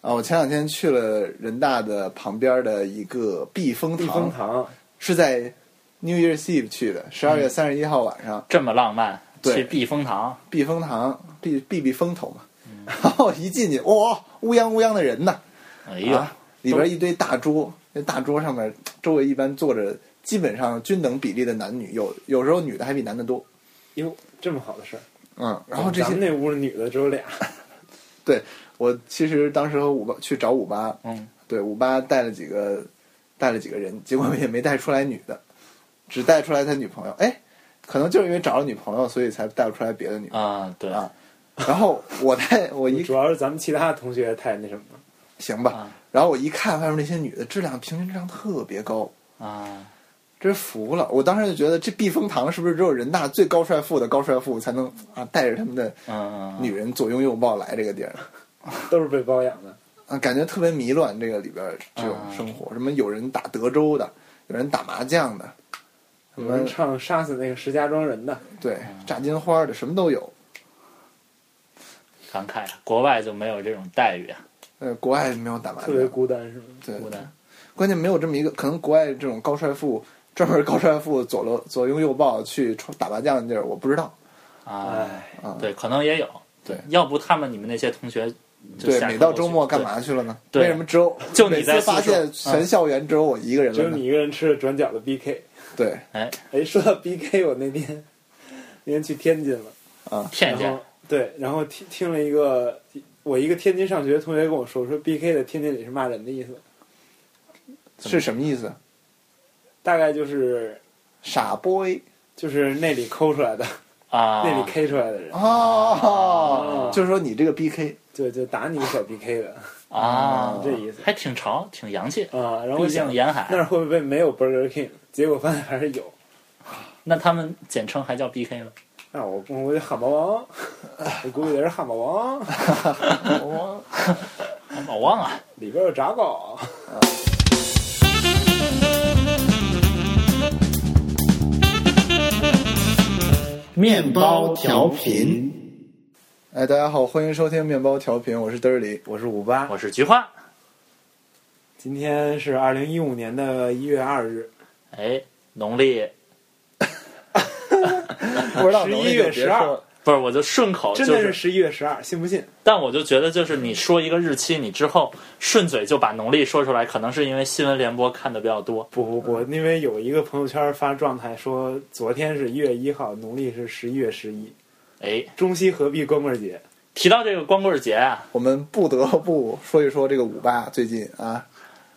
啊，我前两天去了人大的旁边的一个避风避风塘，是在 New Year's Eve 去的，十二月三十一号晚上，这么浪漫，对去避风塘，避风塘避避避风头嘛。然后一进去，哇，乌泱乌泱的人呐，哎呀，啊，里边一堆大桌，那大桌上面周围一般坐着基本上均等比例的男女，有有时候女的还比男的多。哟，这么好的事儿。嗯，然后这些那屋女的只有俩，我其实当时和五八去找五八，嗯，对，五八带了几个带了几个人，结果也没带出来女的，只带出来他女朋友。哎，可能就是因为找了女朋友，所以才带不出来别的女的。啊，对，啊然后我带我一主要是咱们其他同学太那什么了。行吧啊，然后我一看外面那些女的质量平均质量特别高，啊，真服了。我当时就觉得这避风塘是不是只有人大最高帅富的高帅富才能啊带着他们的嗯，女人左拥右抱来这个地儿？都是被包养的，啊，感觉特别迷乱。这个里边儿这种生活，什么有人打德州的，有人打麻将的，什么唱杀死那个石家庄人的，对炸金花的，什么都有。感慨，国外就没有这种待遇啊，呃，国外没有打麻将。特别将，孤单是吗？对，孤单，关键没有这么一个，可能国外这种高帅富专门高帅富左搂左拥右抱去打麻将的地儿，我不知道。啊，哎，啊。对，可能也有，对。要不他们你们那些同学就对，每到周末干？嘛去了呢？对为什么只有 就你每次在发现全校园只有我一个人了呢？只有你一个人吃了转角的 BK。对哎，哎，说到 BK，我那天那天去天津了，啊，骗见然后对，然后听听了一个我一个天津上学的同学跟我说，说 BK 的天津里是骂人的意思，是什么意思？大概就是傻 boy 就是那里抠出来的，啊，那里 K 出来的人，哦，就是说你这个 BK 就就打你个小 BK 的啊，这意思还挺潮，挺洋气。啊。然后我毕竟想沿海那儿会不会没有 Burger King？结果发现还是有。那他们简称还叫 BK 吗？那我我就汉堡王，我估计得是汉堡王，汉堡王啊，里边有炸糕。面包调频。哎，大家好，欢迎收听面包调频，我是嘚儿里。我是五八，我是菊花。今天是二零一五年的一月二日，哎，农历 不知道11农历就别月十二不是，我就顺口，真的是，十一月十二，信不信？但我就觉得，就是你说一个日期，你之后顺嘴就把农历说出来，可能是因为新闻联播看的比较多。不不不，因为有一个朋友圈发状态说，昨天是一月一号，农历是十一月十一，哎，中西合璧光棍节。提到这个光棍节啊，我们不得不说一说这个五八最近啊，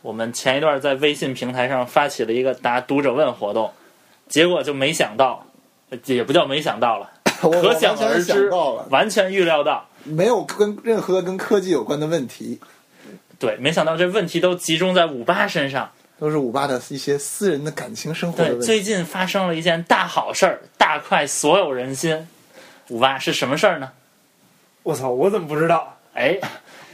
我们前一段在微信平台上发起了一个答读者问活动，结果就没想到，呃也不叫没想到了，可想而知完全预料到。没有跟任何跟科技有关的问题，对，没想到这问题都集中在五八身上。都是五八的一些私人的感情生活对，最近发生了一件大好事儿，大快所有人心。五八是什么事儿呢？我操，我怎么不知道？哎，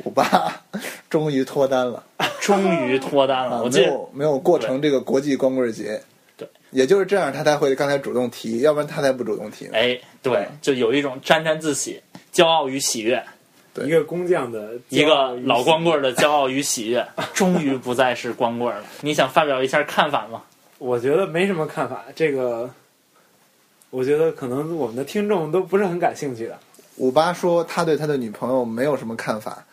五八 终于脱单了，终于脱单了。没有没有过成这个国际光棍节，对，也就是这样，他才会刚才主动提，要不然他才不主动提呢。哎，对，就有一种沾沾自喜、骄傲与喜悦，对一个工匠的一个老光棍的骄傲与喜悦，终于不再是光棍了。你想发表一下看法吗？我觉得没什么看法。这个，我觉得可能我们的听众都不是很感兴趣的。五八说他对他的女朋友没有什么看法。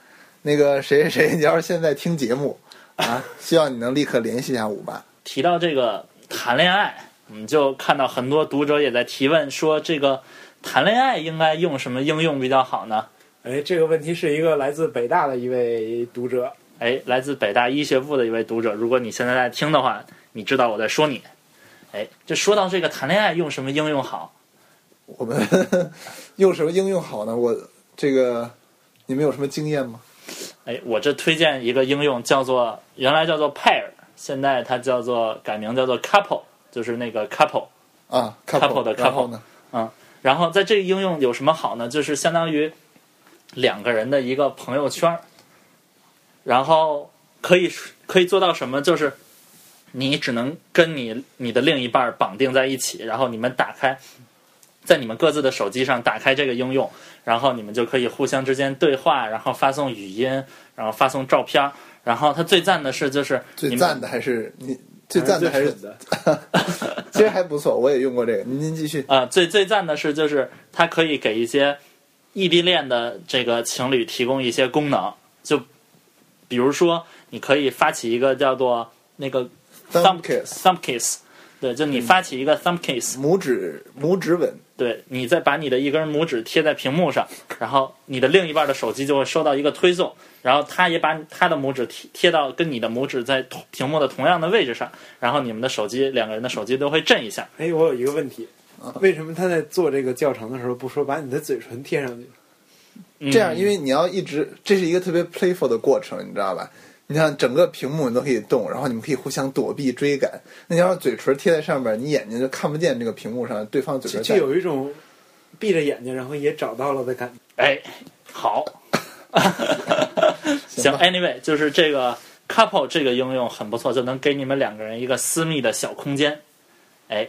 那个谁谁谁，你要是现在听节目啊，希望你能立刻联系一下五八。提到这个谈恋爱，我们就看到很多读者也在提问说，这个谈恋爱应该用什么应用比较好呢？哎，这个问题是一个来自北大的一位读者，哎，来自北大医学部的一位读者，如果你现在在听的话，你知道我在说你。哎，就说到这个谈恋爱用什么应用好？我们 用什么应用好呢？我这个你们有什么经验吗？哎，我这推荐一个应用，叫做原来叫做 pair，现在它叫做改名叫做 couple，就是那个 couple。啊 couple 的 Couple 呢？然后在这个应用有什么好呢？就是相当于两个人的一个朋友圈儿，然后可以可以做到什么？就是你只能跟你你的另一半绑定在一起，然后你们打开在你们各自的手机上打开这个应用，然后你们就可以互相之间对话，然后发送语音，然后发送照片儿。然后它最赞的是，就是最赞的还是你最赞的还是 的，其实还不错，我也用过这个。您您继续。啊、最最赞的是，就是它可以给一些异地恋的这个情侣提供一些功能，就比如说，你可以发起一个叫做那个 Thumb kiss，thumb kiss，对，就你发起一个 thumb kiss，、拇指拇指吻，对你再把你的一根拇指贴在屏幕上，然后你的另一半的手机就会收到一个推送，然后他也把他的拇指贴贴到跟你的拇指在同屏幕的同样的位置上，然后你们的手机两个人的手机都会震一下。哎，我有一个问题，为什么他在做这个教程的时候不说把你的嘴唇贴上去？嗯这样，因为你要一直，这是一个特别 playful 的过程，你知道吧？你看整个屏幕你都可以动，然后你们可以互相躲避追赶。那你要是嘴唇贴在上面，你眼睛就看不见这个屏幕上对方嘴唇就。有一种闭着眼睛然后也找到了的感觉。哎，好，行吧，anyway，就是这个 couple 这个应用很不错，就能给你们两个人一个私密的小空间。哎，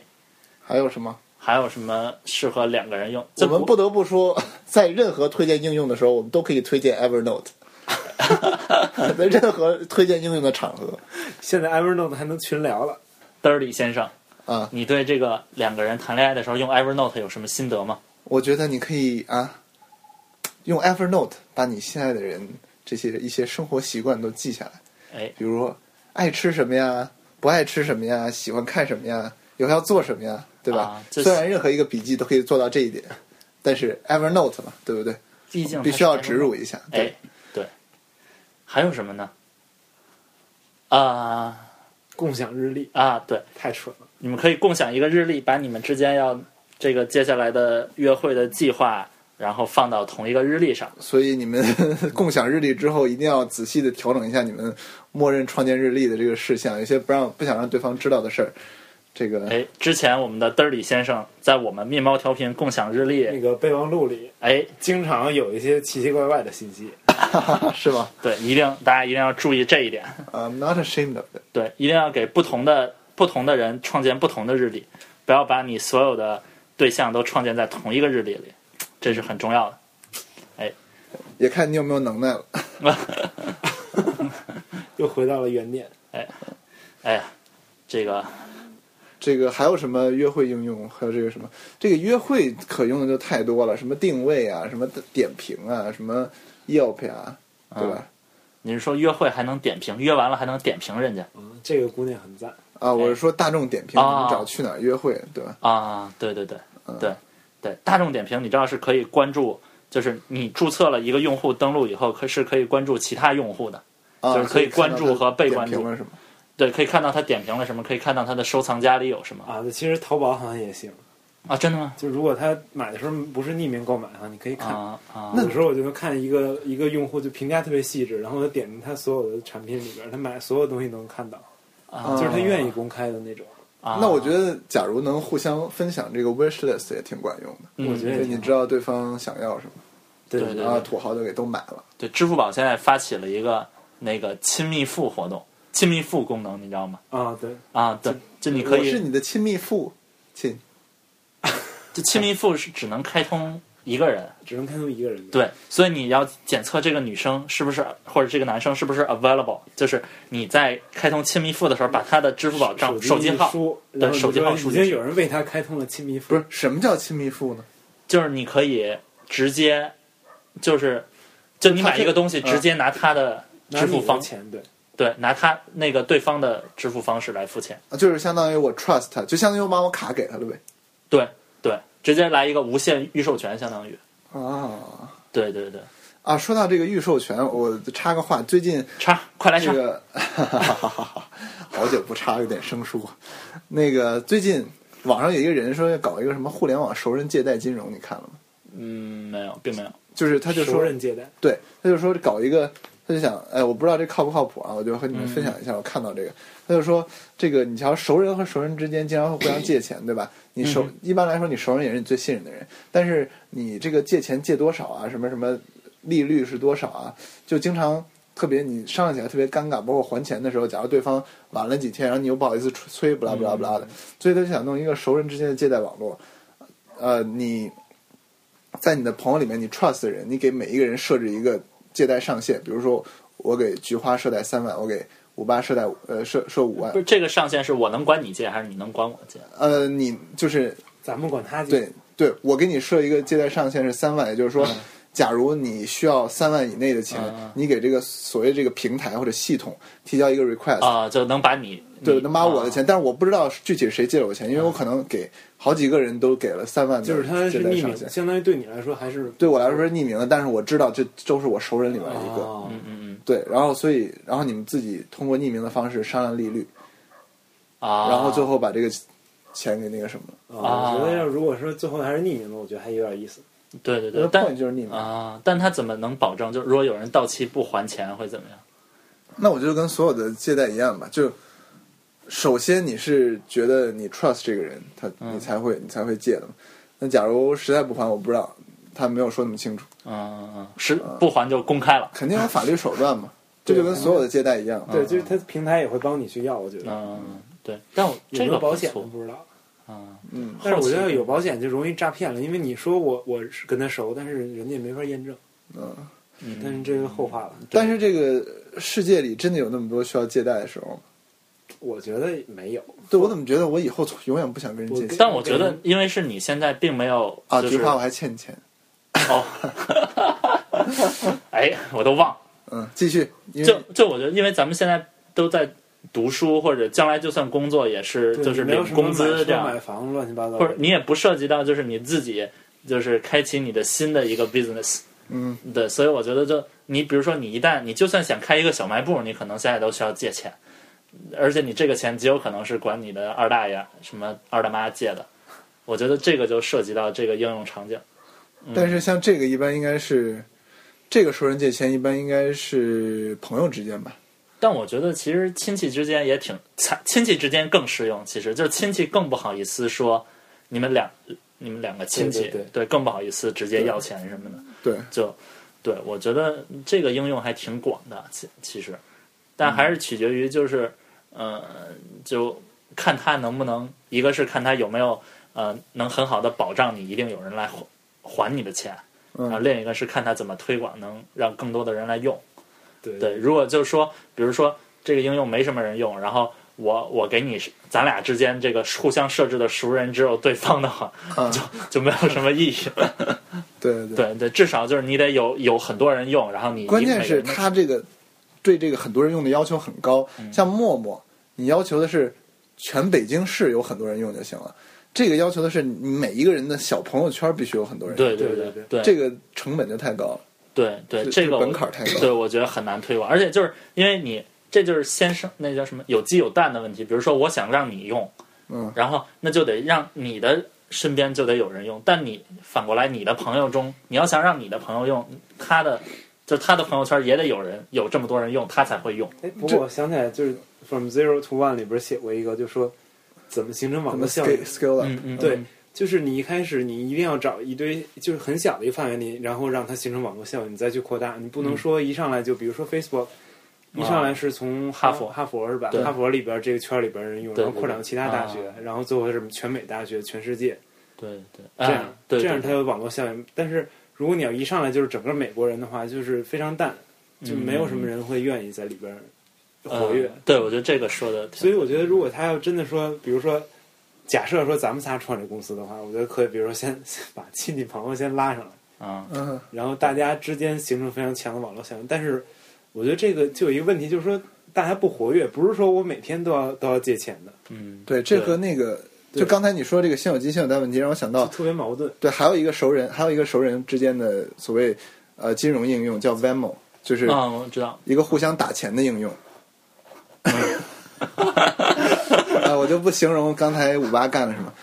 还有什么？还有什么适合两个人用？这我们不得不说，在任何推荐应用的时候，我们都可以推荐 Evernote。在任何推荐应用的场合现在 Evernote 还能群聊了，Dirty 先生，啊，你对这个两个人谈恋爱的时候用 Evernote 有什么心得吗？我觉得你可以啊，用 Evernote 把你心爱的人这些一些生活习惯都记下来。哎，比如说爱吃什么呀，不爱吃什么呀，喜欢看什么呀，以后要做什么呀，对吧？啊虽然任何一个笔记都可以做到这一点，但是 Evernote 嘛，对不对？毕竟必须要植入一下。哎对，，对，还有什么呢？啊共享日历啊，对，太蠢了。你们可以共享一个日历，把你们之间要这个接下来的约会的计划，然后放到同一个日历上。所以你们 共享日历之后，一定要仔细的调整一下你们默认创建日历的这个事项，有些不让不想让对方知道的事儿。这个哎，之前我们的嘚儿里先生在我们面包调频共享日历，那个备忘录里哎，经常有一些奇奇怪怪的信息，是吗对，一定大家一定要注意这一点，？I'm not ashamed of it。对，一定要给不同的不同的人创建不同的日历，不要把你所有的对象都创建在同一个日历里，这是很重要的。哎也看你有没有能耐了。又回到了原点。哎呀，这个这个还有什么约会应用？还有这个什么？这个约会可用的就太多了，什么定位啊，什么点评啊，什么 Yelp 啊，对吧？你是说约会还能点评，约完了还能点评人家嗯，这个姑娘很赞。啊，我是说大众点评，哦你们找去哪儿约会，对吧？啊？对对对嗯对对，大众点评你知道是可以关注，就是你注册了一个用户登录以后，可是可以关注其他用户的。啊，就是可以关注和被关注了什么？对，可以看到他点评了什么，可以看到他的收藏夹里有什么啊，其实淘宝好像也行，啊？真的吗？就如果他买的时候不是匿名购买的话，你可以看。啊啊！有时候我就能看一个一个用户就评价特别细致，然后我就点进他所有的产品里边，他买所有东西都能看到，啊就是他愿意公开的那种。啊那我觉得，假如能互相分享这个 wish list 也挺管用的，嗯我觉得你知道对方想要什么，对对对然后土豪就给都买了。对，支付宝现在发起了一个那个亲密付活动，亲密付功能，你知道吗？啊，对，啊，对，就你可以是，你的亲密付亲，就亲密付是只能开通一个人，只能开通一个人。对，所以你要检测这个女生是不是或者这个男生是不是 available，就是你在开通亲密付的时候，把他的支付宝账手机号，一输，对手机号已输进去经有人为他开通了亲密付，不是什么叫亲密付呢？就是你可以直接，就是就你买一个东西，直接拿他的支付方，钱，对，对，拿他那个对方的支付方式来付钱，啊就是相当于我 trust 他，就相当于我把我卡给他了呗。对对，直接来一个无限预授权，相当于，啊对对对，啊！说到这个预授权，我插个话，最近插，快来插，这个，好久不插，有点生疏。那个最近网上有一个人说要搞一个什么互联网熟人借贷金融，你看了吗？嗯，没有，并没有，就是他就熟说，人借贷，对，他就说搞一个，他就想，哎，我不知道这靠不靠谱啊，我就和你们分享一下，我看到这个，他就说，这个你瞧，熟人和熟人之间经常会互相借钱，对吧？你熟，一般来说，你熟人也是你最信任的人，但是你这个借钱借多少啊，什么什么利率是多少啊，就经常特别你商量起来特别尴尬，包括还钱的时候，假如对方晚了几天，然后你又不好意思催，不拉不拉不拉的，所以他就想弄一个熟人之间的借贷网络。呃，你在你的朋友里面，你 trust 的人，你给每一个人设置一个借贷上限，比如说我给菊花设贷三万，我给五八设贷呃设设五万。不，是这个上限是我能管你借，还是你能管我借？呃，你就是咱们管他借。对对，我给你设一个借贷上限是三万，也就是说，假如你需要三万以内的钱，嗯。你给这个所谓这个平台或者系统提交一个 request，、啊，就能把你对，你能把我的啊钱，但是我不知道具体是谁借了我钱，因为我可能给好几个人都给了三万的就是他借是匿名。相当于对你来说还是对我来说是匿名的，但是我知道这都是我熟人里面的一个。哦嗯嗯嗯对，然后所以，然后你们自己通过匿名的方式商量利率，啊，然后最后把这个钱给那个什么。啊，我觉得要如果说最后还是匿名的，我觉得还有点意思。对对对，那个但就是匿名。啊，但他怎么能保证？就是如果有人到期不还钱会怎么样？那我觉得跟所有的借贷一样吧，就首先你是觉得你 trust 这个人，他嗯你才会你才会借的嘛。那假如实在不还，我不知道，他没有说那么清楚，嗯嗯嗯，是不还就公开了。肯定有法律手段嘛。这就跟所有的借贷一样。对，就是他平台也会帮你去要，我觉得。嗯，对，但我有这个保险我不知道，啊，嗯，但是我觉得有保险就容易诈骗了，因为你说我我是跟他熟，但是人家没法验证。嗯，但是这个后话了，但是这个世界里真的有那么多需要借贷的时候吗？我觉得没有。对我怎么觉得我以后永远不想跟人借钱但我觉得，因为是你现在并没有啊？就是菊花我还欠钱。哦，哎，我都忘。嗯，继续，就就我觉得，因为咱们现在都在读书，或者将来就算工作也是就是领工资这样买，房乱七八糟的，或者你也不涉及到就是你自己就是开启你的新的一个 business。嗯，对，所以我觉得就你比如说你一旦你就算想开一个小卖部，你可能现在都需要借钱，而且你这个钱极有可能是管你的二大爷什么二大妈借的。我觉得这个就涉及到这个应用场景。但是像这个一般应该是这个熟人借钱，一般应该是朋友之间吧？但我觉得其实亲戚之间也挺，亲亲戚之间更适用。其实就是亲戚更不好意思说你们两你们两个亲戚对对更不好意思直接要钱什么的。对，就对我觉得这个应用还挺广的，其其实，但还是取决于就是呃，就看他能不能，一个是看他有没有呃能很好的保障你一定有人来还还你的钱，然后嗯，另一个是看他怎么推广，能让更多的人来用。对对，如果就是说，比如说这个应用没什么人用，然后我我给你，咱俩之间这个互相设置的熟人只有对方的话，嗯，就没有什么意义。对 对对。对对，至少就是你得有有很多人用，然后你关键是他这个对这个很多人用的要求很高，嗯。像陌陌，你要求的是全北京市有很多人用就行了。这个要求的是你每一个人的小朋友圈必须有很多人用，对对对对对这个成本就太高了，对对这这个门槛儿太高。对我觉得很难推广，而且就是因为你这就是先生那叫什么？有鸡有蛋的问题。比如说我想让你用，嗯，然后那就得让你的身边就得有人用，但你反过来你的朋友中，你要想让你的朋友用，他的就他的朋友圈也得有人有这么多人用，他才会用。哎，不过我想起来，就是《From Zero to One》里边写过一个，就说怎么形成网络效应 scale。up？嗯嗯，对，就是你一开始你一定要找一堆就是很小的一个范围里，然后让它形成网络效应，你再去扩大。你不能说一上来就比如说 Facebook，、一上来是从哈佛哈佛是吧？哈佛里边这个圈里边人用，然后扩展到其他大学，然后最后是全美大学、全世界对对，这样，这样它有网络效应。但是如果你要一上来就是整个美国人的话，就是非常淡，就没有什么人会愿意在里边活跃。嗯对，我觉得这个说的，所以我觉得，如果他要真的说，比如说，假设说咱们仨创这公司的话，我觉得可以，比如说先 先把亲戚朋友先拉上来，啊，嗯，然后大家之间形成非常强的网络效应。但是，我觉得这个就有一个问题，就是说大家不活跃，不是说我每天都要都要借钱的，嗯，对，这和那个对就刚才你说这个先有鸡先有蛋问题，让我想到，特别矛盾。对，还有一个熟人，还有一个熟人之间的所谓呃金融应用叫 Venmo，就是啊，我知道，一个互相打钱的应用。啊，我就不形容刚才五八干了什么。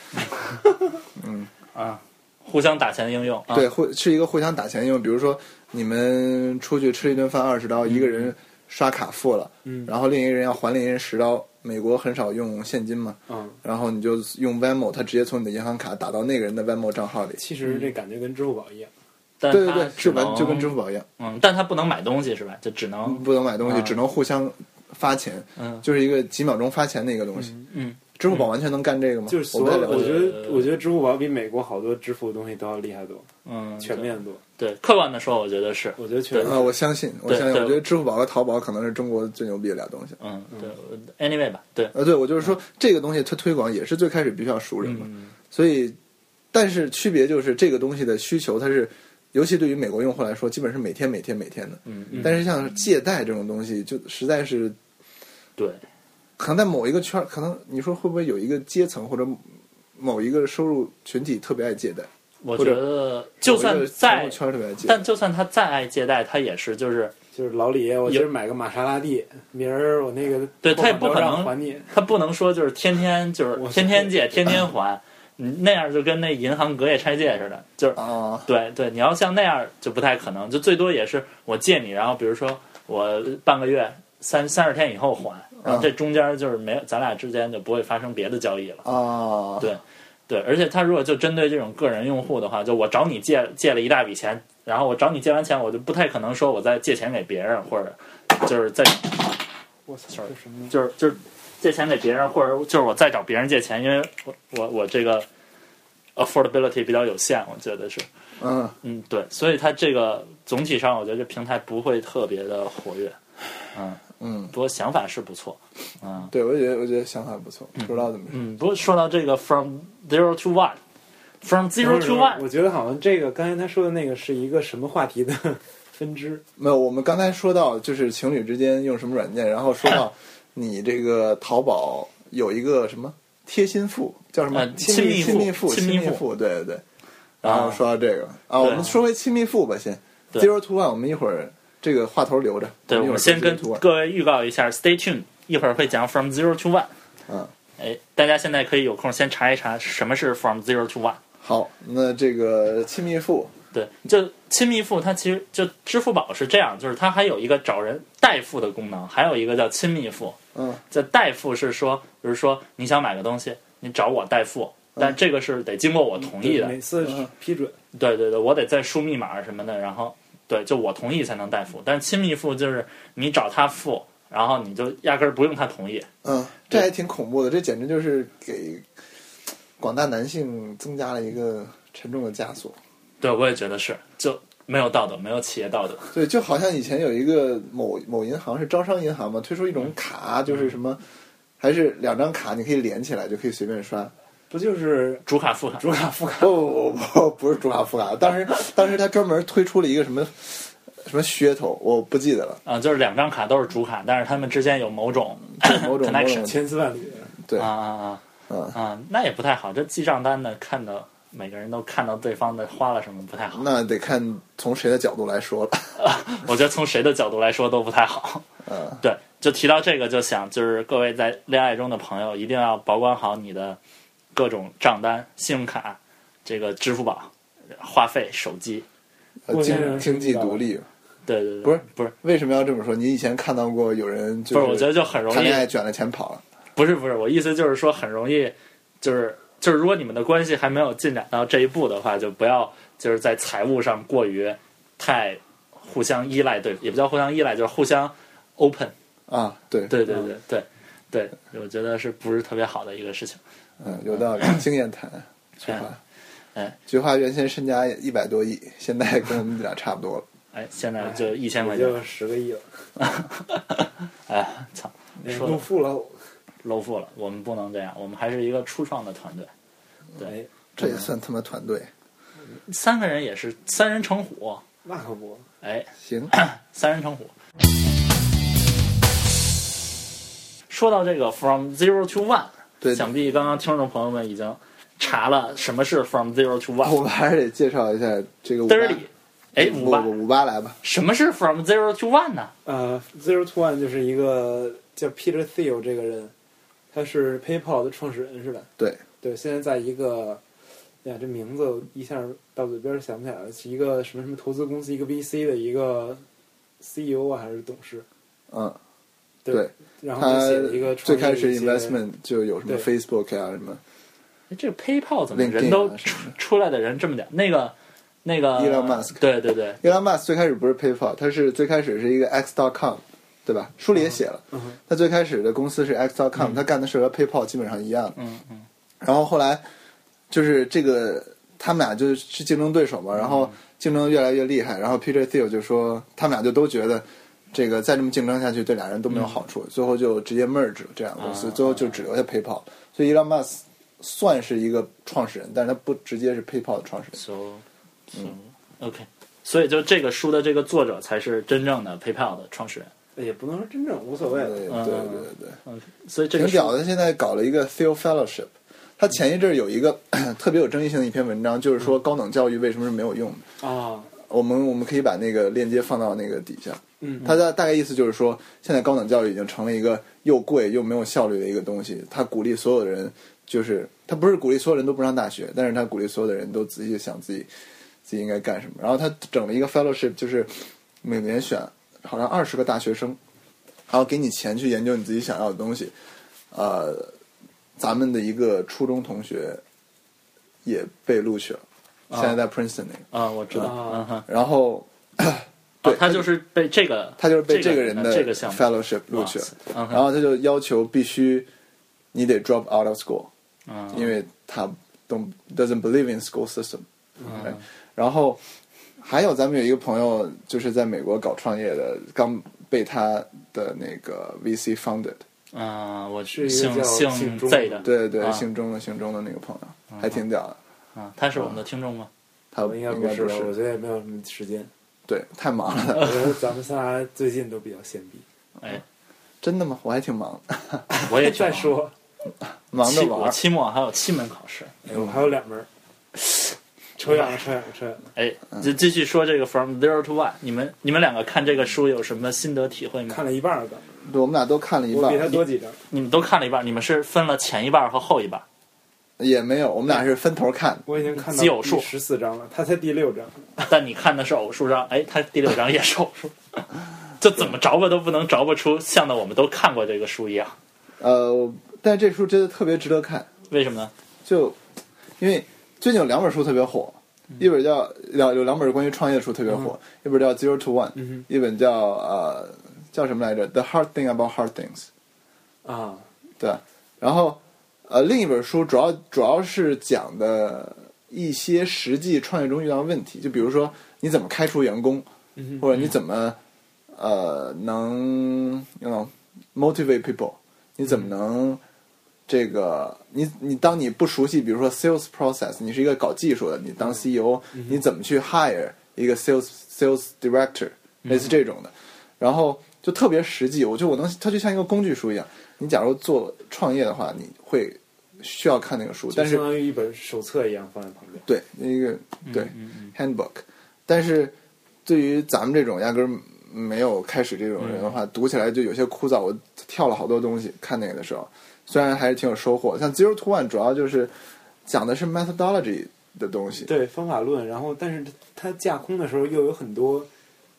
嗯啊，互相打钱的应用，啊、对，互是一个互相打钱应用。比如说你们出去吃一顿饭二十刀，一个人刷卡付了，嗯然后另一个人要还另一人十刀。美国很少用现金嘛，嗯，然后你就用 Venmo，它直接从你的银行卡打到那个人的 Venmo 账号里。其实这感觉跟支付宝一样。但对对对，是完就跟支付宝一样，嗯，但它不能买东西是吧？就只能不能买东西，啊只能互相发钱，嗯就是一个几秒钟发钱的一个东西。嗯支付宝完全能干这个吗？就是。所有，我觉得我觉得支付宝比美国好多支付的东西都要厉害多，嗯，全面多。对，客观的说，我觉得是，我觉得确实啊，我相信，我相信，我觉得支付宝和淘宝可能是中国最牛逼的俩东西。嗯，对，anyway 吧，对，呃，对，我就是说这个东西它推广也是最开始必须要熟人嘛，嗯，所以，但是区别就是这个东西的需求它是，尤其对于美国用户来说，基本是每天每天每天的。嗯，但是像借贷这种东西，就实在是对，可能在某一个圈儿，可能你说会不会有一个阶层或者某一个收入群体特别爱借贷？我觉得就算某一个再，圈儿特别爱借，但就算他再爱借贷，他也是就是就是老李，我今儿买个玛莎拉蒂，明儿我那个对他也不可能还你。他不能说就是天天就是我天天借天天还，那样就跟那银行隔夜拆借似的，就是啊，对对，你要像那样就不太可能，就最多也是我借你，然后比如说我半个月三三十天以后还，然后这中间就是没有咱俩之间就不会发生别的交易了。啊，对对，而且他如果就针对这种个人用户的话，就我找你借借了一大笔钱，然后我找你借完钱，我就不太可能说我再借钱给别人，或者就是在我操，这什么？就是就是借钱给别人，或者就是我再找别人借钱，因为我我我这个 affordability 比较有限，我觉得是，嗯，嗯，对，所以它这个总体上，我觉得这平台不会特别的活跃，嗯，嗯，不过想法是不错，嗯对，我觉得我觉得想法不错，不知道怎么说。嗯，不过说到这个 from zero to one。From zero to one，我觉得好像这个刚才他说的那个是一个什么话题的分支？没有，我们刚才说到就是情侣之间用什么软件，然后说到 你这个淘宝有一个什么贴心付，叫什么呃亲密亲密密付，亲密付付，对对对。然后说到这个啊，我们说回亲密付吧，先 zero to one，我们一会儿这个话头留着。对，我先跟各位预告一下，Stay tuned，一会儿会讲 From Zero to One。嗯，哎，大家现在可以有空先查一查什么是 From Zero to One。好，那这个亲密付，对，就亲密付，它其实就支付宝是这样，就是它还有一个找人代付的功能，还有一个叫亲密付。嗯这代付是说，比如说你想买个东西，你找我代付，但这个是得经过我同意的。每次嗯批准。对对对，我得再输密码什么的，然后对，就我同意才能代付。但是亲密付就是你找他付，然后你就压根儿不用他同意。嗯，这还挺恐怖的，这简直就是给广大男性增加了一个沉重的枷锁。对，我也觉得是，就没有道德，没有企业道德。对，就好像以前有一个某某银行是招商银行嘛，推出一种嗯卡，就是什么，还是两张卡你可以连起来就可以随便刷。不就是主卡副卡，主卡副卡？不不不，不是主卡副卡，当时当时他专门推出了一个什么什么噱头，我不记得了，啊、就是两张卡都是主卡，但是他们之间有某种某种 connection 千丝万缕。对啊啊啊嗯啊，那也不太好。这记账单呢看到每个人都看到对方的花了什么不太好。那得看从谁的角度来说了。我觉得从谁的角度来说都不太好。嗯，对，就提到这个，就想就是各位在恋爱中的朋友，一定要保管好你的各种账单、信用卡、这个支付宝、话费、手机。经经济独立，对对对，不是不是为什么要这么说？你以前看到过有人就不是，我觉得就很容易谈恋爱卷了钱跑了。不是不是，我意思就是说很容易，就是就是如果你们的关系还没有进展到这一步的话，就不要就是在财务上过于太互相依赖对，也不叫互相依赖，就是互相 open。啊，对，对对对对对，我觉得是不是特别好的一个事情？嗯，有道理，经验谈。菊花，哎，菊花原先身家一百多亿，现在 跟我们俩差不多了。哎，现在就一千块钱，就十个亿了，哎，操，说入富了。low 富了，我们不能这样，我们还是一个初创的团队，对，这也算他妈团队？三个人也是三人成虎，那可不，哎，行，三人成虎。说到这个 from zero to one，对，想必刚刚听众朋友们已经查了什么是 from zero to one。我们还是得介绍一下这个五八五八，五五八来吧。什么是 from zero to one 呢？呃，Zero to One 就是一个叫 Peter Thiel 这个人，他是 PayPal 的创始人是吧？对对，现在在一个，哎呀，这名字一下到嘴边想不起来了，是一个什么什么投资公司，一个 VC 的一个 CEO 啊，还是董事？嗯，对，对然后他他写了一个最开始 investment 就有什么 Facebook 啊什么哎这个 PayPal 怎么人都出出来的人这么点？那个那个 Elon Musk 对对对，Elon Musk 最开始不是 PayPal，他是最开始是一个 X.com，对吧？书里也写了，嗯他最开始的公司是 X.com，、他干的事和 PayPal 基本上一样。嗯嗯。然后后来就是这个他们俩就是竞争对手嘛，然后竞争越来越厉害，然后 Peter Thiel 就说他们俩就都觉得这个再这么竞争下去对俩人都没有好处，最后就直接 merge 了这两个公司，啊最后就只留下 PayPal。所以 Elon Musk 算是一个创始人，但是他不直接是 PayPal 的创始人。，so so OK，所以就这个书的这个作者才是真正的 PayPal 的创始人。也不能说真正无所谓对了。对嗯对对对。嗯，所以这个书挺屌的，现在搞了一个 Thiel Fellowship。他前一阵儿有一个 特别有争议性的一篇文章，就是说高等教育为什么是没有用的。啊，我们我们可以把那个链接放到那个底下。嗯，他的大概意思就是说，现在高等教育已经成了一个又贵又没有效率的一个东西。他鼓励所有的人，就是他不是鼓励所有人都不上大学，但是他鼓励所有的人都仔细想自己自己应该干什么。然后他整了一个 fellowship，就是每年选好像二十个大学生，然后给你钱去研究你自己想要的东西。呃，咱们的一个初中同学也被录取了，现在在 Princeton 那个。啊，我知道，然后对哦他就是被这个，他就是被这个个人的这个项目。fellowship 录取了，然后他就要求必须你得 drop out of school，嗯。因为他 don't doesn't believe in school system。然后还有咱们有一个朋友就是在美国搞创业的，刚被他的那个 VC funded，啊，我是一个姓叫姓 Z 的，对对，啊。姓钟的姓钟的那个朋友，还挺屌的。啊，他是我们的听众吗？他应该不不是，我，觉得也没有什么时间。对，太忙了。我觉得咱们仨最近都比较闲逼。哎，真的吗？我还挺忙，我也挺忙 再说，忙着玩儿。期末还有七门考试。哎，我还有两门儿，扯远了，扯远了，扯远了。哎，就继续说这个 From Zero to One，你们你们两个看这个书有什么心得体会吗？看了一半儿刚，对我们俩都看了一半我比他，多几张。你们都看了一半，你们是分了前一半和后一半。也没有，我们俩是分头看。我已经看奇偶数。到十四章了，他才第六章。但你看的是偶数章，哎，他第六章也是偶数，就怎么着吧都不能着不出像的我们都看过这个书一样。呃，但这书真的特别值得看，为什么呢？就因为最近有两本书特别火，一本叫两有两本关于创业的书特别火，一本叫《Zero to One》，嗯一本叫呃叫什么来着，《The Hard Thing About Hard Things》，啊，对，然后呃另一本书主要主要是讲的一些实际创业中遇到的问题，就比如说你怎么开除员工，嗯或者你怎么呃能 you know motivate people，你怎么能这个你你当你不熟悉，比如说 sales process，你是一个搞技术的，你当 CEO，、你怎么去 hire 一个 sales sales director，类似这种的，然后就特别实际，我就我能它就像一个工具书一样，你假如做创业的话，你会需要看那个书，但是相当于一本手册一样放在旁边。对那个对。嗯嗯 handbook，但是对于咱们这种压根儿没有开始这种人的话，读起来就有些枯燥。我跳了好多东西，看那个的时候，虽然还是挺有收获。像 Zero to One 主要就是讲的是 methodology 的东西，对方法论，然后但是它架空的时候又有很多，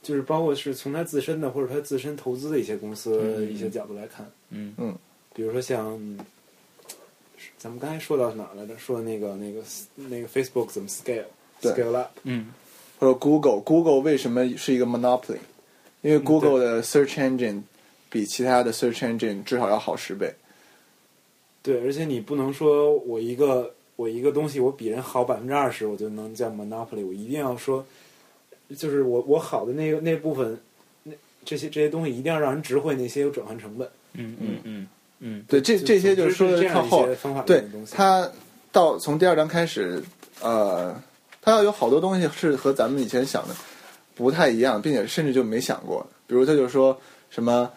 就是包括是从他自身的或者他自身投资的一些公司的一些角度来看，嗯嗯，比如说像，咱们刚才说到哪儿来着？说那个那个那个 Facebook 怎么 scale scale up，嗯或者 Google，Google 为什么是一个 monopoly？因为 Google 的 search engine 比其他的 search engine 至少要好十倍。对，而且你不能说我一个我一个东西我比人好百分之二十，我就能叫 monopoly，我一定要说，就是我我好的那个那部分，那这些这些东西一定要让人值回那些有转换成本。嗯嗯嗯嗯对，这这些就是说的靠后些方法对。他到从第二章开始，呃，他要有好多东西是和咱们以前想的不太一样，并且甚至就没想过。比如他就说什么，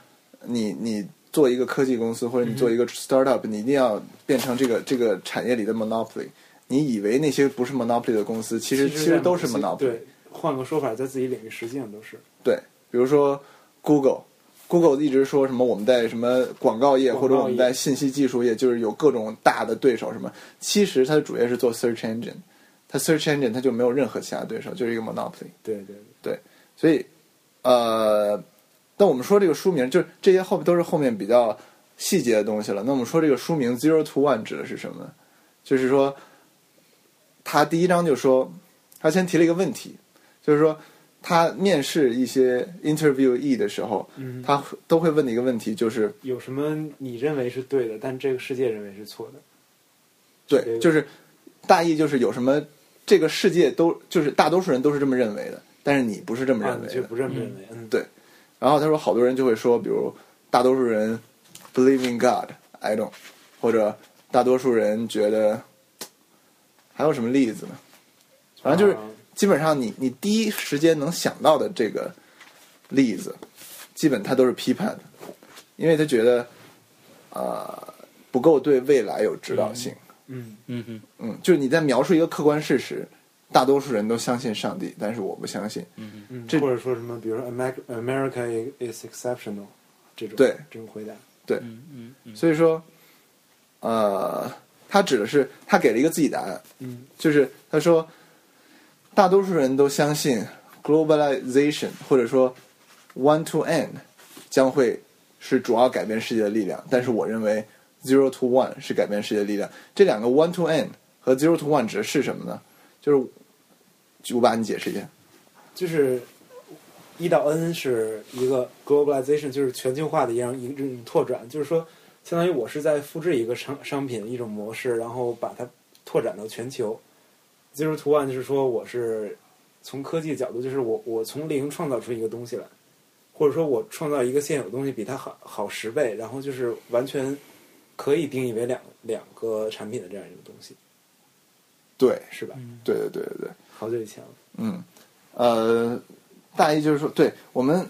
你你做一个科技公司或者你做一个 startup，、你一定要变成这个这个产业里的 monopoly。你以为那些不是 monopoly 的公司，其实其其实都是 monopoly。对，换个说法，在自己领域实际上都是。对，比如说 Google。Google 一直说什么我们在什么广告业或者我们在信息技术业，就是有各种大的对手什么。其实它的主业是做 search engine，它 search engine 它就没有任何其他对手，就是一个 monopoly。对对对，所以，呃，但我们说这个书名，就是这些后都是后面比较细节的东西了。那我们说这个书名 “Zero to One” 指的是什么呢？就是说，他第一章就说，他先提了一个问题，就是说，他面试一些 interviewee 的时候，嗯，他都会问的一个问题就是，有什么你认为是对的，但这个世界认为是错的？对，就是大意就是有什么这个世界都就是大多数人都是这么认为的，但是你不是这么啊，认为的。你就不这么认为？嗯，对然后他说，好多人就会说，比如大多数人 believe in God，I don't，或者大多数人觉得还有什么例子呢？反正就是啊基本上你你第一时间能想到的这个例子，基本他都是批判的，因为他觉得呃不够对未来有指导性。嗯嗯嗯，嗯，就是你在描述一个客观事实，大多数人都相信上帝，但是我不相信。嗯，这或者说什么，比如说 America America is exceptional 这种对。这种回答，对，嗯嗯嗯，所以说，呃，他指的是他给了一个自己答案，嗯。就是他说，大多数人都相信 globalization 或者说 one to n 将会是主要改变世界的力量，但是我认为 zero to one 是改变世界的力量。这两个 one to n 和 zero to one 指的是什么呢？就是五八，你解释一下。就是一到 n 是一个 globalization，就是全球化的一样一种拓展，就是说，相当于我是在复制一个商商品一种模式，然后把它拓展到全球。Zero to one 就是说我是从科技角度，就是我我从零创造出一个东西来，或者说我创造一个现有的东西比它好好十倍，然后就是完全可以定义为两两个产品的这样一个东西，对，是吧？对对对对对。好久以前了，嗯，呃，大意就是说，对我们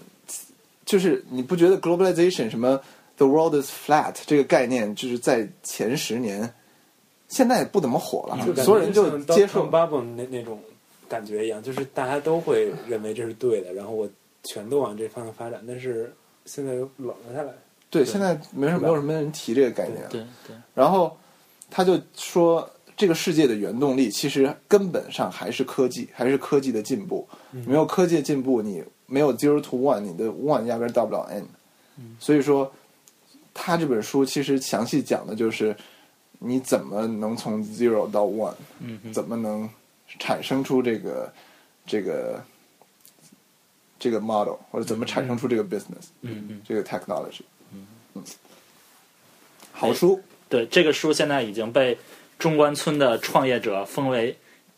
就是你不觉得 globalization 什么 the world is flat 这个概念，就是在前十年，现在也不怎么火了，就感觉所有人就接受 bubble 那那种感觉一样，就是大家都会认为这是对的，然后我全都往这方向发展，但是现在又冷了下来。对，现在没什没有什么人提这个概念了。对对，然后他就说，这个世界的原动力其实根本上还是科技，还是科技的进步。没有科技的进步，你没有 zero to one，你的 one 压根儿到不了 n。所以说，他这本书其实详细讲的就是你怎么能从 zero 到 one，嗯哼，怎么能产生出这个这个这个 model，或者怎么产生出这个 business，嗯嗯，这个 technology。嗯，好书。对，这个书现在已经被中关村的创业者封为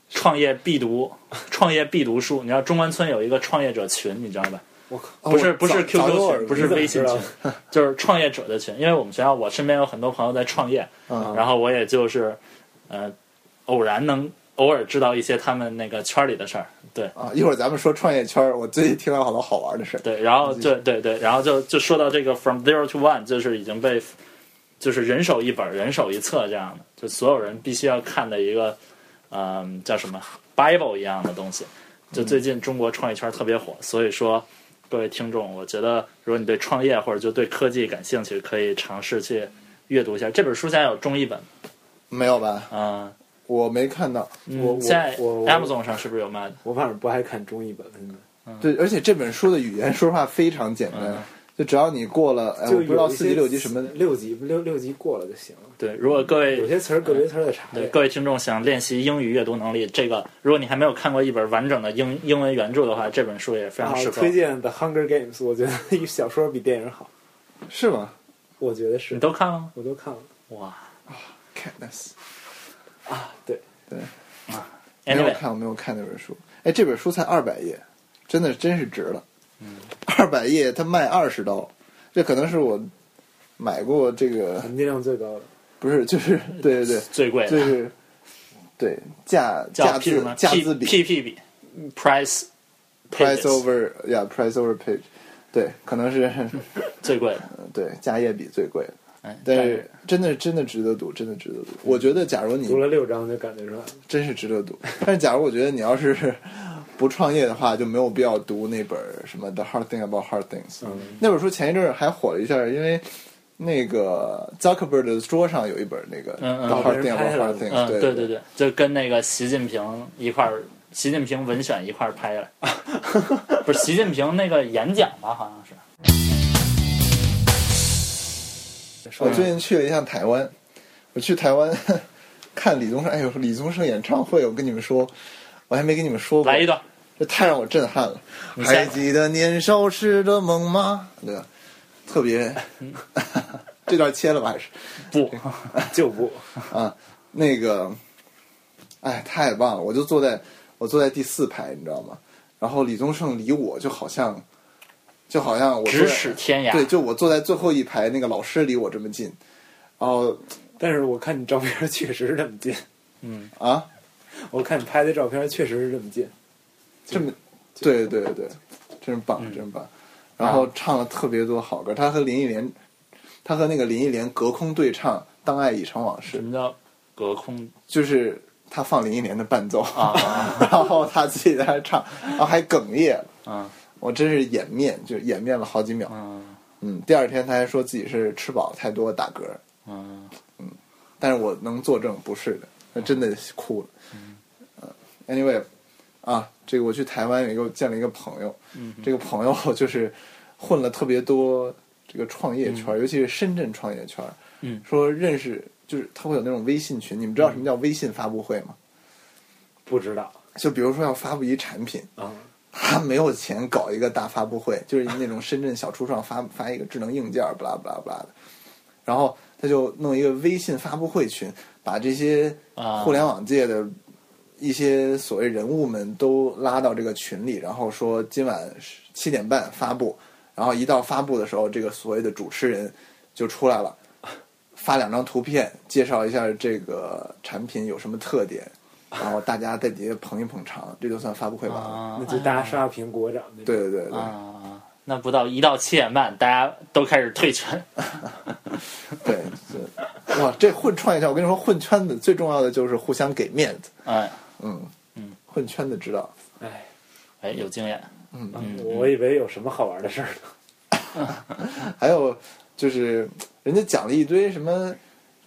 创业必读、创业必读书。你知道中关村有一个创业者群，你知道吧？我靠，哦不是不是 QQ 耳群，不是微信群，就是创业者的群。因为我们学校，我身边有很多朋友在创业，嗯然后我也就是呃偶然能偶尔知道一些他们那个圈里的事儿。对啊，一会儿咱们说创业圈儿，我最近听到好多好玩的事儿。对，然后对对对，然后就就说到这个 From Zero to One，就是已经被就是人手一本、人手一册这样的，就所有人必须要看的一个嗯、叫什么 Bible 一样的东西。就最近中国创业圈特别火，所以说各位听众，我觉得如果你对创业或者就对科技感兴趣，可以尝试去阅读一下这本书。现在有中译本，没有吧？嗯、我没看到。嗯我我在我我 Amazon 上是不是有卖的？我反正不爱看中译本，嗯。对，而且这本书的语言，说实话非常简单，嗯就只要你过了，我不知道四级六级什么，六级六六级过了就行了。对，如果各位有些词儿个别词儿得查对。各位听众想练习英语阅读能力，这个如果你还没有看过一本完整的英英文原著的话，这本书也非常啊适合。推荐《The Hunger Games》，我觉得 小说比电影好。是吗我觉得是你，都看了吗？我都看了哇？Katniss 啊。对，没有，anyway，看，我没有看那本书。哎，这本书才二百页，真的真是值了。嗯，二百页它卖二十刀，这可能是我买过这个，含金量最高的。不是，就是 对对对，最贵的就是对价价字价字比 P P 比 price price over 呀 price over page，对，可能是 最贵的。对加页比最贵的。哎，但是真的真的值得读，真的值得读。我觉得，假如你读了六章就感觉出来了。真是值得读，但是假如我觉得你要是不创业的话，就没有必要读那本什么《The Hard Thing About Hard Things》。嗯那本书前一阵儿还火了一下，因为那个 Zuckerberg 的桌上有一本那个《The Hard Thing About Hard Things》。嗯，对对对对，就跟那个习近平一块儿，习近平文选一块儿拍的，不是习近平那个演讲吧？好像是。我最近去了一趟台湾，我去台湾 看李宗盛，哎呦，李宗盛演唱会，我跟你们说，我还没跟你们说过。来一段，这太让我震撼了。还记得年少时的梦吗？对吧？特别，这段切了吧？还是不，就不 啊，那个，哎，太棒了！我就坐在我坐在第四排，你知道吗？然后李宗盛离我就好像，就好像我坐咫尺天涯。对，就我坐在最后一排，那个老师离我这么近，然后但是我看你照片确实是这么近，嗯，啊，我看你拍的照片确实是这么近。这么，对对对，真棒，嗯。真是棒。然后唱了特别多好歌，他和林忆莲，他和那个林忆莲隔空对唱《当爱已成往事。什》，么叫隔空？就是他放林忆莲的伴奏，啊。啊 然后他自己在那唱，然后还哽咽了，啊我真是掩面，就掩面了好几秒。嗯。嗯，第二天他还说自己是吃饱太多打嗝，嗯。嗯但是我能作证不是的，他真的哭了。嗯，anyway，啊，这个我去台湾有一个见了一个朋友，嗯这个朋友就是混了特别多这个创业圈，尤其是深圳创业圈。嗯，说认识就是他会有那种微信群，你们知道什么叫微信发布会吗？不知道就比如说要发布一产品，啊，他没有钱搞一个大发布会，就是那种深圳小初创发发一个智能硬件，不拉不拉不拉的，然后他就弄一个微信发布会群，把这些啊互联网界的一些所谓人物们都拉到这个群里，然后说今晚七点半发布，然后一到发布的时候，这个所谓的主持人就出来了，发两张图片，介绍一下这个产品有什么特点，然后大家在底下捧一捧场，这就算发布会吧。啊那就大家刷屏鼓个掌。对对对对。啊，那不到一到七点半，大家都开始退群。对，是哇，这混创业圈，我跟你说，混圈子最重要的就是互相给面子。哎嗯嗯，混圈子知道。哎，哎，有经验。嗯，嗯，我以为有什么好玩的事儿呢。还有就是，人家讲了一堆什么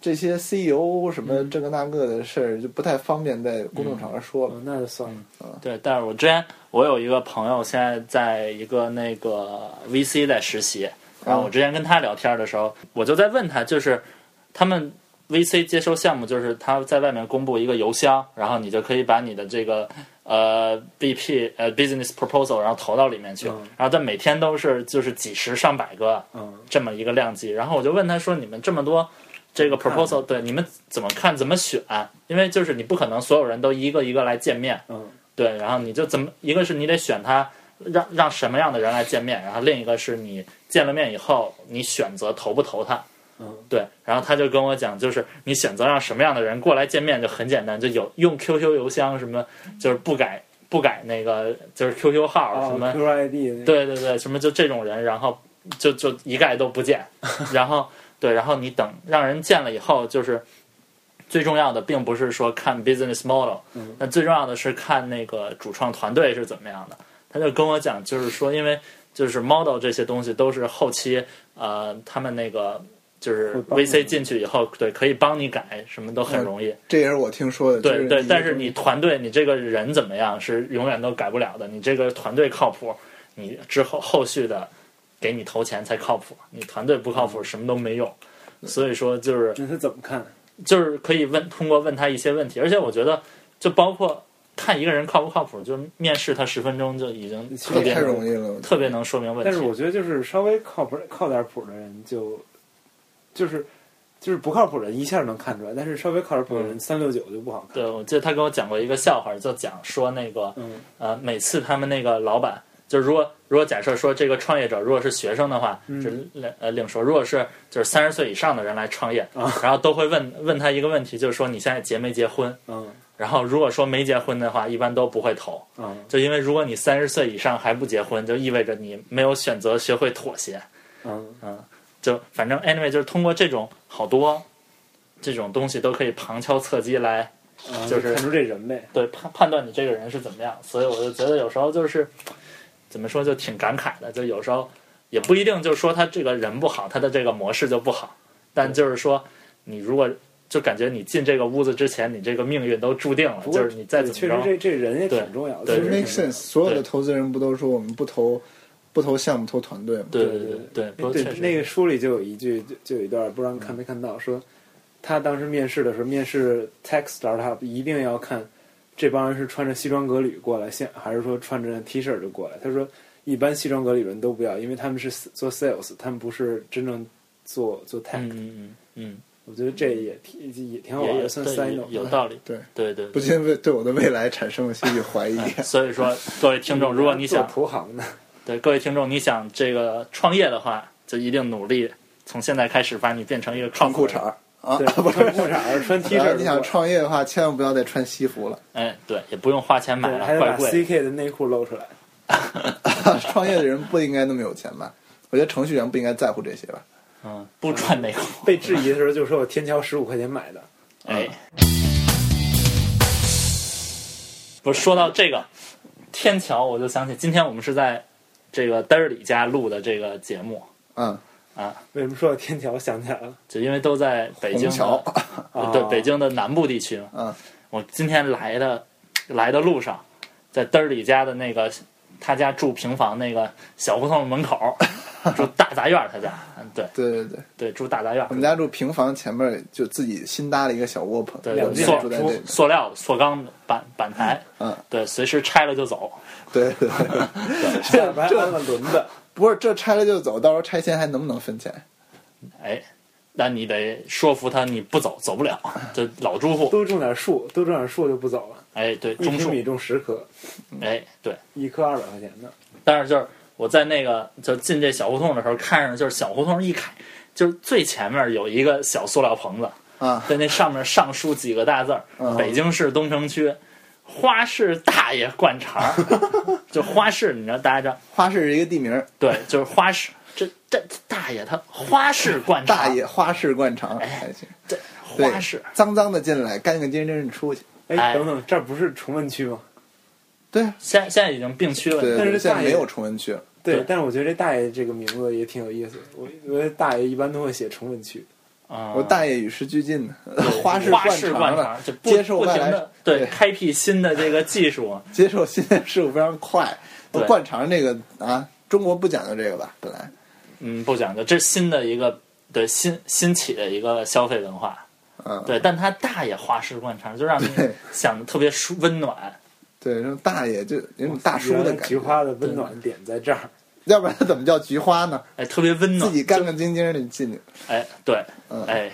这些 CEO 什么这个那个的事儿，就不太方便在公众场合说了。嗯，那就算了。对，但是我之前我有一个朋友，现在在一个那个 VC 在实习，然后我之前跟他聊天的时候，我就在问他，就是他们 VC 接收项目，就是他在外面公布一个邮箱，然后你就可以把你的这个呃 BP 呃 business proposal，然后投到里面去，嗯然后他每天都是就是几十上百个嗯，这么一个量级，然后我就问他说：“你们这么多这个 proposal，对你们怎么看？怎么选？因为就是你不可能所有人都一个一个来见面，嗯，对，然后你就怎么一个是你得选他，让让什么样的人来见面，然后另一个是你见了面以后，你选择投不投他。嗯，对，然后他就跟我讲，就是你选择让什么样的人过来见面就很简单，就有用 QQ 邮箱什么，就是不改不改那个就是 QQ 号、什哦么，QID 那对对对，什么就这种人，然后就就一概都不见，然后对，然后你等让人见了以后，就是最重要的并不是说看 business model，嗯。那最重要的是看那个主创团队是怎么样的。他就跟我讲，就是说，因为就是 model 这些东西都是后期呃他们那个就是 VC 进去以后，对，可以帮你改，什么都很容易。这也是我听说的。对对，但是是你团队，你这个人怎么样是永远都改不了的。你这个团队靠谱，你之后后续的给你投钱才靠谱。你团队不靠谱，什么都没用。所以说，就是那他怎么看？就是可以问通过问他一些问题，而且我觉得就包括看一个人靠不靠谱，就是面试他十分钟就已经特别太容易了。特别能说明问题。但是我觉得就是稍微靠谱、靠点谱的人就，就是就是不靠谱的人一下能看出来，但是稍微靠点谱的人三六九就不好看。对，我记得他跟我讲过一个笑话，就讲说那个嗯呃，每次他们那个老板，就是如果如果假设说这个创业者如果是学生的话，嗯是另呃另说；如果是就是三十岁以上的人来创业，啊然后都会问问他一个问题，就是说你现在结没结婚？嗯然后如果说没结婚的话，一般都不会投，嗯就因为如果你三十岁以上还不结婚，就意味着你没有选择学会妥协。嗯嗯就反正 anyway，就是通过这种好多这种东西都可以旁敲侧击来嗯，就是看出这人呗。对判判断你这个人是怎么样，所以我就觉得有时候就是怎么说就挺感慨的，就有时候也不一定就是说他这个人不好，他的这个模式就不好，但就是说你如果就感觉你进这个屋子之前，你这个命运都注定了，就是你再怎确么着，实这这人也挺重要的。对对确实 make sense。所有的投资人不都说我们不投不投项目投团队嘛？对对对对，那个书里就有一句，就就有一段，不知道你看没看到，说他当时面试的时候，面试 tech startup 一定要看这帮人是穿着西装革履过来，现还是说穿着 T 恤就过来？他说一般西装革履的人都不要，因为他们是做 sales，他们不是真正做做 tech。嗯嗯嗯我觉得这也挺也挺嗯，好玩的，也有算对 side 有有道理。对，对对，不禁为对我的未来产生了些许怀疑。所以说，各位听众，如果你想投行的，对各位听众，你想这个创业的话，就一定努力，从现在开始把你变成一个穿裤衩啊，对，不是。穿裤衩儿穿 T 然后你想创业的话，千万不要再穿西服了。哎，对，也不用花钱买对，了，还得把怪贵。CK 的内裤露出来。创业的人不应该那么有钱吧？我觉得程序员不应该在乎这些吧？嗯，不穿内裤。被质疑的时候就说我天桥十五块钱买的，哎，不是说到这个天桥，我就想起今天我们是在这个嘚儿里家录的这个节目。嗯，啊，为什么说到天桥想起来了？就因为都在北京桥。对北京的南部地区嘛。嗯，我今天来的来的路上，在嘚儿里家的那个他家住平房那个小胡同门口，住大杂院，他家，嗯，对对对对，对，住大杂院我。们家住平房，前面就自己新搭了一个小窝棚，对，两间塑。塑料的塑钢的板板台，嗯，对，随时拆了就走。对对对，下边还安了轮子，不是这拆了就走，到时候拆迁还能不能分钱？哎，那你得说服他，你不走走不了，这老住户。多种点树，多种点树就不走了。哎，对，种树，一平米种十棵，哎，对。一棵二百块钱的。但是就是我在那个就进这小胡同的时候，看着就是小胡同一开，就是最前面有一个小塑料棚子，啊，在那上面上书几个大字儿：嗯北京市东城区花市大爷灌肠儿。就花市，你知道大家知道？花市是一个地名，对，就是花市。这这大爷他花市灌肠儿，大爷花市灌肠哎还行，这对花市。脏脏的进来，干干净净的出去。哎哎，等等，这儿不是崇文区吗？对现在现在已经并区了，但是大爷现在没有崇文区。对，对但是我觉得这大爷这个名字也挺有意思。我我觉得大爷一般都会写崇文区。啊，我大爷与时俱进的，花式花式灌肠了，肠，就不接受外来不停的对对开辟新的这个技术，接受新的事物非常快。对灌肠这个啊，中国不讲究这个吧？本来嗯，不讲究，这是新的一个对新新起的一个消费文化，嗯，对，但他大爷花式灌肠，就让你想的特别舒温暖，对，这种大爷就有种大叔的感觉。菊花的温暖点在这儿。要不然它怎么叫菊花呢？哎，特别温暖自，己干干净净的进去，哎，对，嗯哎，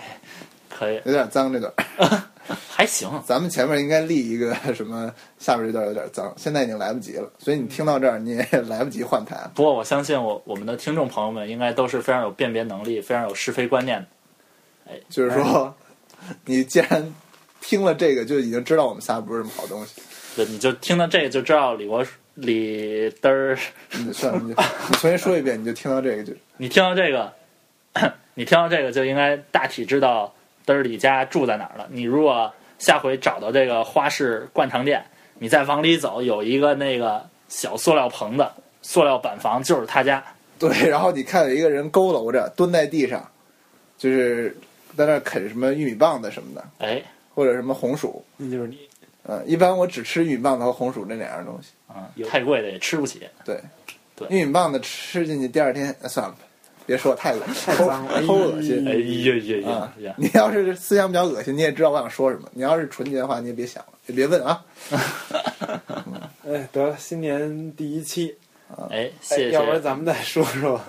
可以，有点脏这段。还行，咱们前面应该立一个 什么，下边这段有点脏，现在已经来不及了。所以你听到这儿，你也来不及换台。不过我相信我我们的听众朋友们应该都是非常有辨别能力、非常有是非观念的。就是说，你既然听了这个，就已经知道我们仨不是什么好东西。对，你就听到这个就知道李国李嘚儿，你算了，你你重新说一遍，你就听到这个就你听到这个，你听到这个就应该大体知道嘚儿李家住在哪儿了。你如果下回找到这个花市灌肠店，你再往里走，有一个那个小塑料棚子、塑料板房，就是他家。对。然后你看有一个人佝偻着蹲在地上，就是在那儿啃什么玉米棒子什么的，哎，或者什么红薯。那就是你。嗯，一般我只吃玉米棒子和红薯这两样东西。啊、太贵的也吃不起。对，对玉米棒子吃进去，第二天、呃算了，别说太恶心，齁太脏了齁恶心。哎呀呀啊呀呀！你要是思想比较恶心，你也知道我想说什么。你要是纯洁的话，你也别想了，也别问啊。哎，得了，新年第一期，哎，哎谢谢。要不然咱们再说说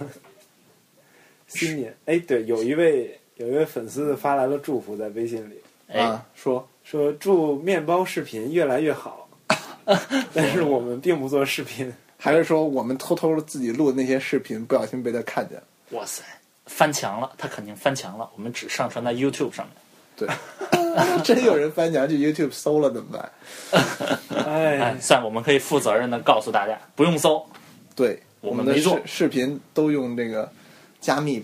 新年。哎，对，有一位有一位粉丝发来了祝福在微信里，哎，啊，说说祝面包视频越来越好，但是我们并不做视频。还是说我们偷偷自己录的那些视频，不小心被他看见了。哇塞，翻墙了，他肯定翻墙了。我们只上传在 YouTube 上面。对，真有人翻墙去 YouTube 搜了怎么办？哎哎，，算我们可以负责任的告诉大家，不用搜。对，我们没做视视频都用这个加密。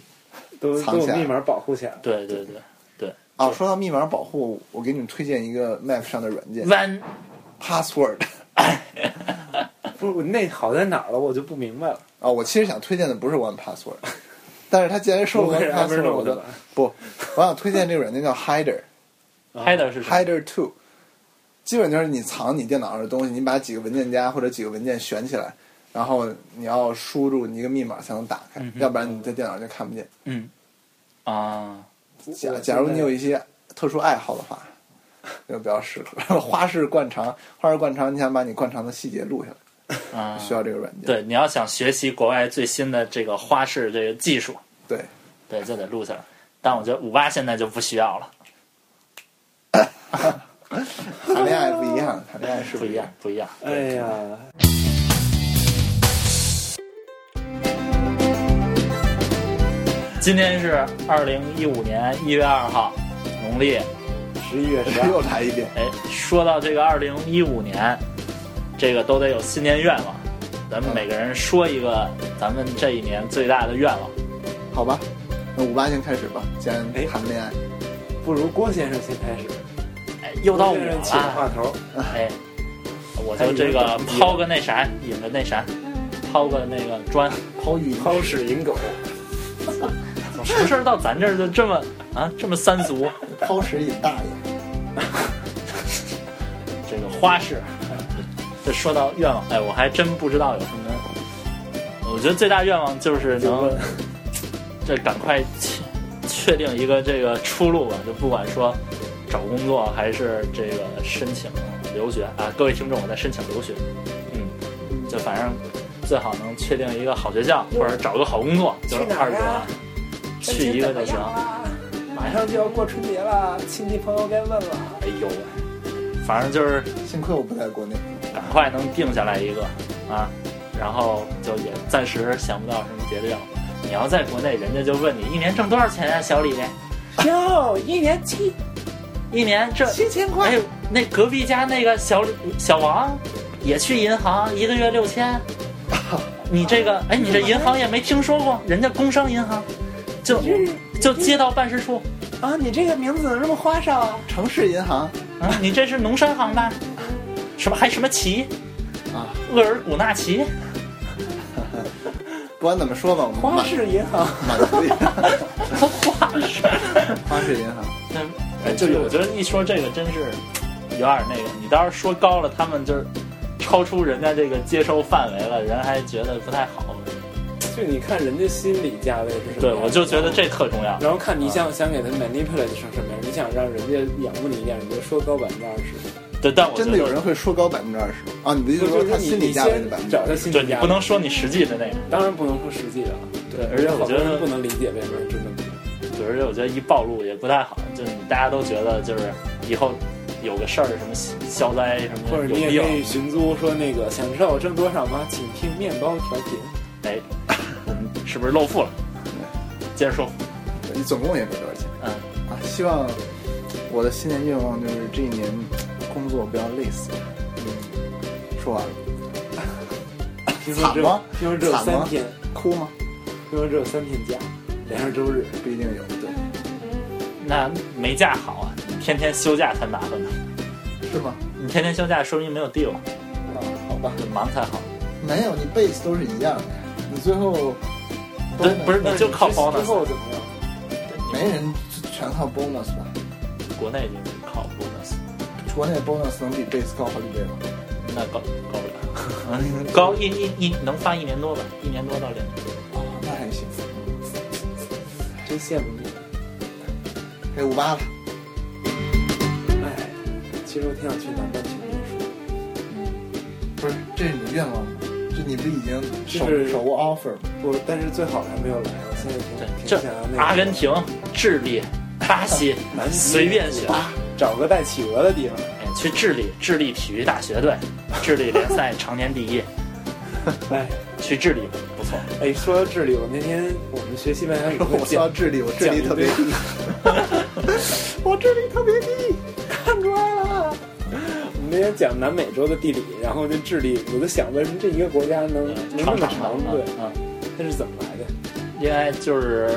都藏密码保护起来。对对对啊，说到密码保护，我给你们推荐一个 Mac 上的软件，One Password 不是，那好在哪儿了？我就不明白了。啊。我其实想推荐的不是 One Password，但是他既然说了不是 One Password，我就？不，我想推荐这个软件叫 Hider。Header 是什么？Hider Two，基本就是你藏你电脑上的东西，你把几个文件夹或者几个文件选起来，然后你要输入你一个密码才能打开，嗯要不然你在电脑上就看不见。嗯啊，假假如你有一些特殊爱好的话，就比较适合。花式灌肠，花式灌肠，你想把你灌肠的细节录下来，啊，需要这个软件。对，你要想学习国外最新的这个花式这个技术，对，对，就得录下来。但我觉得五八现在就不需要了，谈恋爱不一样，谈恋爱是不一样，不一样。哎呀，今天是二零一五年一月二号，农历。十一月十二，又来一遍。哎，说到这个二零一五年，这个都得有新年愿望。咱们每个人说一个咱们这一年最大的愿望。好吧，那五八先开始吧，既然哎谈恋爱，不如郭先生先开始。哎，又到我郭先生起了话。头，哎，我就这个抛个那啥，引个那啥，抛个那个砖。抛玉抛屎引狗，什么事儿到咱这儿就这么啊这么三俗？抛石引大爷。这个花式。这说到愿望，哎，我还真不知道有什么。我觉得最大愿望就是能，这赶快确确定一个这个出路吧。就不管说找工作还是这个申请留学啊，各位听众，我在申请留学，嗯，就反正最好能确定一个好学校，或者找个好工作，就是二哥儿啊去一个就行。马上就要过春节了，亲戚朋友该问了。哎呦喂，反正就是幸亏我不在国内，赶快能定下来一个啊，然后就也暂时想不到什么别的愿望。你要在国内，人家就问你一年挣多少钱啊，小李？哟，一年七一年这七千块。哎，那隔壁家那个小小王也去银行，一个月六千。你这个，哎，你这银行也没听说过，人家工商银行，就就街道办事处啊，你这个名字怎么这么花哨啊？城市银行啊，你这是农商行吧？什么还什么旗？啊，鄂尔古纳旗？不管怎么说吧，我们花满式银行，满足一下 花式。花式银行。但哎，就是我觉得一说这个真是有点那个，你到时候说高了，他们就是超出人家这个接收范围了，人还觉得不太好。就你看人家心理价位是什么对，我就觉得这特重要。然后看你想想给他 manipulate 成什么样，你想让人家仰慕你一点，你就说高百分之二十。对，但我真的有人会说高百分之二十啊？你的意思就是是他心理价位的你百分之先找他心对你理价位，不能说你实际的那个，当然不能说实际的了。对，而且我觉得不能理解为什么真的不能。对，而且我觉得一暴露也不太好，就你大家都觉得就是以后有个事儿什么消灾什么或者你也可，以寻租说那个，想知道我挣多少吗？请听面包调频。哎，是不是露富了？接着说，你总共也没多少钱嗯，啊。希望我的新年愿望就是这一年工作不要累死。嗯，说完了，听说只有惨吗听说只有三天，哭吗？听说只有三天假，连上周日。不一定有，对，那没假好啊，你天天休假才麻烦呢。是吗？你天天休假，说明没有 deal，啊，好吧，忙才好。没有，你 base 都是一样的，你最后对，不是那你就靠之 bonus，后怎么样？没人全靠 bonus 吧？国内就是靠 bonus，国内 bonus 能比 base 高好几倍吗？那高高不了，高一一一能发一年多吧，一年多到两年。哦，那还行。真羡慕你。给五八了，哎，其实我挺想去南半球念书。不是，这是你的愿望吗？这你不是已经手就是手握 offer 吗？不，但是最好的还没有来，我现在对挺，这挺想要那个阿根廷、智利、巴 西南极随便选。找个带企鹅的地方。哎，去智利，智利体育大学队，智利联赛 常年第一，哎去智利不错。哎，说到智利，我那天我们学西班牙语会我说到讲，智利，我智力特别低，我智力特别低。看出来了。我们那天讲南美洲的地理，然后就智利，我就想为什么这一个国家能能那么长对，嗯，它是怎么来的？应该就是，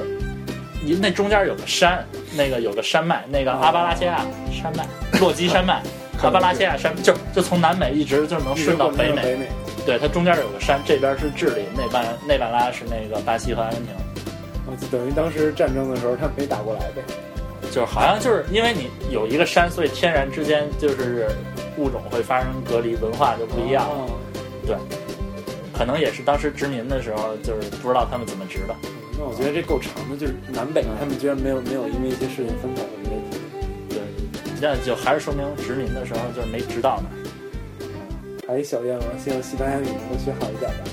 你那中间有个山，那个有个山脉，那个阿巴拉契亚山脉，落基山脉，阿巴拉契亚山就就从南美一直就能顺到北美。北美。对，它中间有个山，这边是智利，那半那半拉是那个巴西和阿根廷。哦就等于当时战争的时候他没打过来呗。就是好像就是因为你有一个山，所以天然之间就是物种会发生隔离，文化就不一样。哦可能也是当时殖民的时候，就是不知道他们怎么植的。那我觉得这够长的，就是南北他们居然没有没有因为一些事情分开的问题。对，那就还是说明殖民的时候就是没直到呢。还有一小愿望，希望西班牙语能够学好一点吧。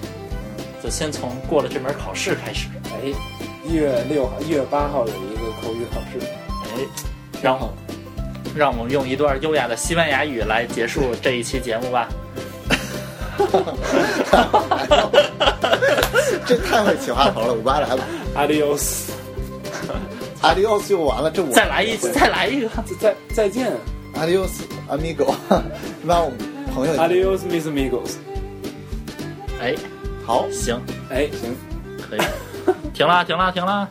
就先从过了这门考试开始，哎，一月六号、一月八号有一个口语考试，哎，然后让我们用一段优雅的西班牙语来结束这一期节目吧。这太会起话头了，五八来吧。Adios，，Adios 就完了，这我。再来一，再来一个。再再见。Adios amigo，一般我们朋友，Adios mis amigos。哎，好。行，哎，行，可以，停了，停了，停了。